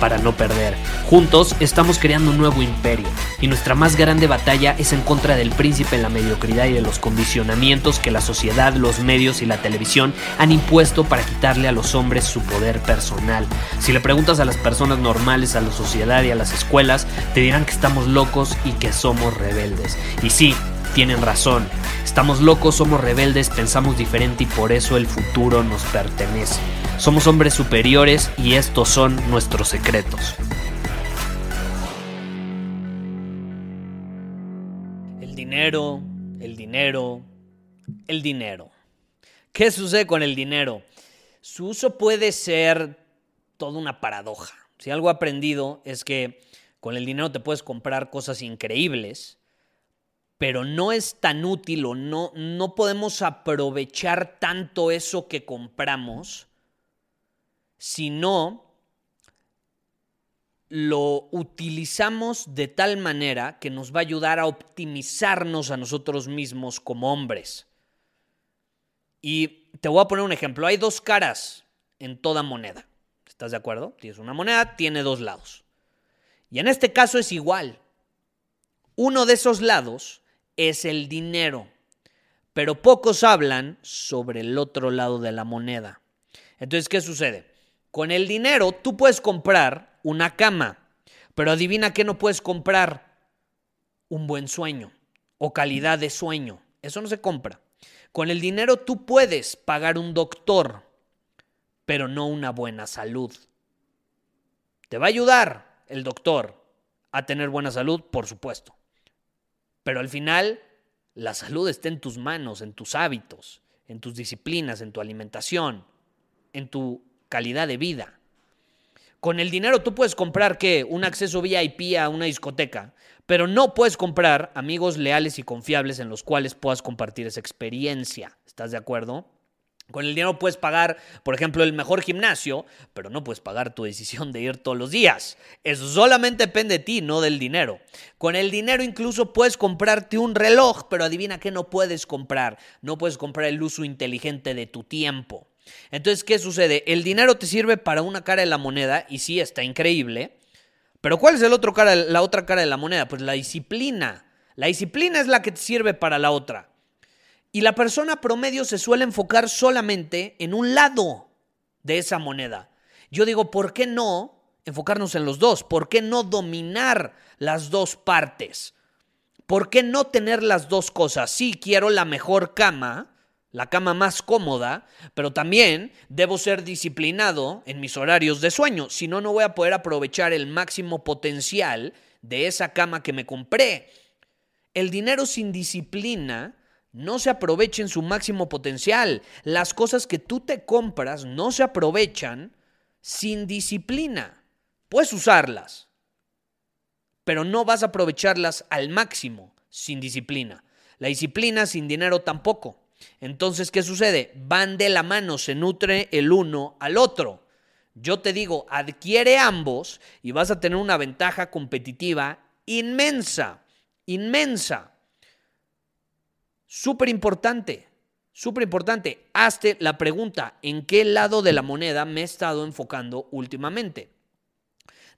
para no perder. Juntos estamos creando un nuevo imperio y nuestra más grande batalla es en contra del príncipe, la mediocridad y de los condicionamientos que la sociedad, los medios y la televisión han impuesto para quitarle a los hombres su poder personal. Si le preguntas a las personas normales, a la sociedad y a las escuelas, te dirán que estamos locos y que somos rebeldes. Y sí, tienen razón. Estamos locos, somos rebeldes, pensamos diferente y por eso el futuro nos pertenece. Somos hombres superiores y estos son nuestros secretos. El dinero, el dinero, el dinero. ¿Qué sucede con el dinero? Su uso puede ser toda una paradoja. Si algo he aprendido es que con el dinero te puedes comprar cosas increíbles, pero no es tan útil o no, no podemos aprovechar tanto eso que compramos si no lo utilizamos de tal manera que nos va a ayudar a optimizarnos a nosotros mismos como hombres. Y te voy a poner un ejemplo. Hay dos caras en toda moneda. ¿Estás de acuerdo? Tienes una moneda, tiene dos lados. Y en este caso es igual. Uno de esos lados es el dinero, pero pocos hablan sobre el otro lado de la moneda. Entonces, ¿qué sucede? Con el dinero tú puedes comprar una cama, pero adivina qué no puedes comprar un buen sueño o calidad de sueño. Eso no se compra. Con el dinero tú puedes pagar un doctor, pero no una buena salud. Te va a ayudar el doctor a tener buena salud, por supuesto. Pero al final, la salud está en tus manos, en tus hábitos, en tus disciplinas, en tu alimentación, en tu calidad de vida. Con el dinero tú puedes comprar qué? Un acceso VIP a una discoteca, pero no puedes comprar amigos leales y confiables en los cuales puedas compartir esa experiencia. ¿Estás de acuerdo? Con el dinero puedes pagar, por ejemplo, el mejor gimnasio, pero no puedes pagar tu decisión de ir todos los días. Eso solamente depende de ti, no del dinero. Con el dinero incluso puedes comprarte un reloj, pero adivina qué no puedes comprar. No puedes comprar el uso inteligente de tu tiempo. Entonces, ¿qué sucede? El dinero te sirve para una cara de la moneda y sí, está increíble. Pero ¿cuál es el otro cara, la otra cara de la moneda? Pues la disciplina. La disciplina es la que te sirve para la otra. Y la persona promedio se suele enfocar solamente en un lado de esa moneda. Yo digo, ¿por qué no enfocarnos en los dos? ¿Por qué no dominar las dos partes? ¿Por qué no tener las dos cosas? Sí, quiero la mejor cama, la cama más cómoda, pero también debo ser disciplinado en mis horarios de sueño, si no, no voy a poder aprovechar el máximo potencial de esa cama que me compré. El dinero sin disciplina no se aprovecha en su máximo potencial. Las cosas que tú te compras no se aprovechan sin disciplina. Puedes usarlas, pero no vas a aprovecharlas al máximo sin disciplina. La disciplina sin dinero tampoco. Entonces, ¿qué sucede? Van de la mano, se nutre el uno al otro. Yo te digo, adquiere ambos y vas a tener una ventaja competitiva inmensa, inmensa. Súper importante, súper importante. Hazte la pregunta, ¿en qué lado de la moneda me he estado enfocando últimamente?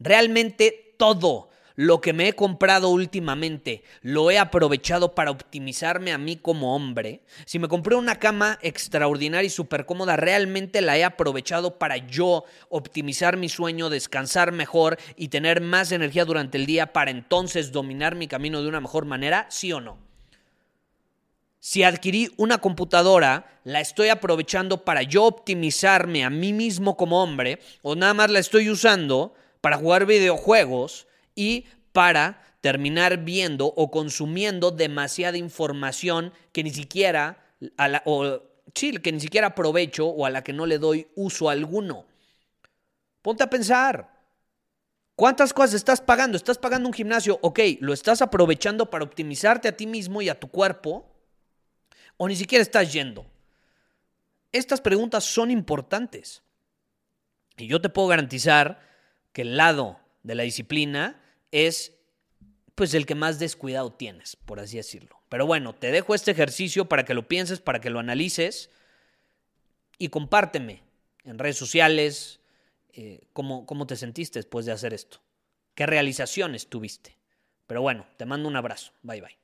Realmente todo lo que me he comprado últimamente lo he aprovechado para optimizarme a mí como hombre. Si me compré una cama extraordinaria y súper cómoda, realmente la he aprovechado para yo optimizar mi sueño, descansar mejor y tener más energía durante el día para entonces dominar mi camino de una mejor manera, sí o no. Si adquirí una computadora, la estoy aprovechando para yo optimizarme a mí mismo como hombre o nada más la estoy usando para jugar videojuegos y para terminar viendo o consumiendo demasiada información que ni siquiera o, que ni siquiera aprovecho o a la que no le doy uso alguno. Ponte a pensar. ¿Cuántas cosas estás pagando? ¿Estás pagando un gimnasio? Ok, ¿lo estás aprovechando para optimizarte a ti mismo y a tu cuerpo? ¿O ni siquiera estás yendo? estas preguntas son importantes. Y yo te puedo garantizar que el lado de la disciplina es pues el que más descuidado tienes, por así decirlo. Pero bueno, te dejo este ejercicio para que lo pienses, para que lo analices y compárteme en redes sociales eh, cómo, cómo te sentiste después de hacer esto. ¿Qué realizaciones tuviste? Pero bueno, te mando un abrazo. Bye bye.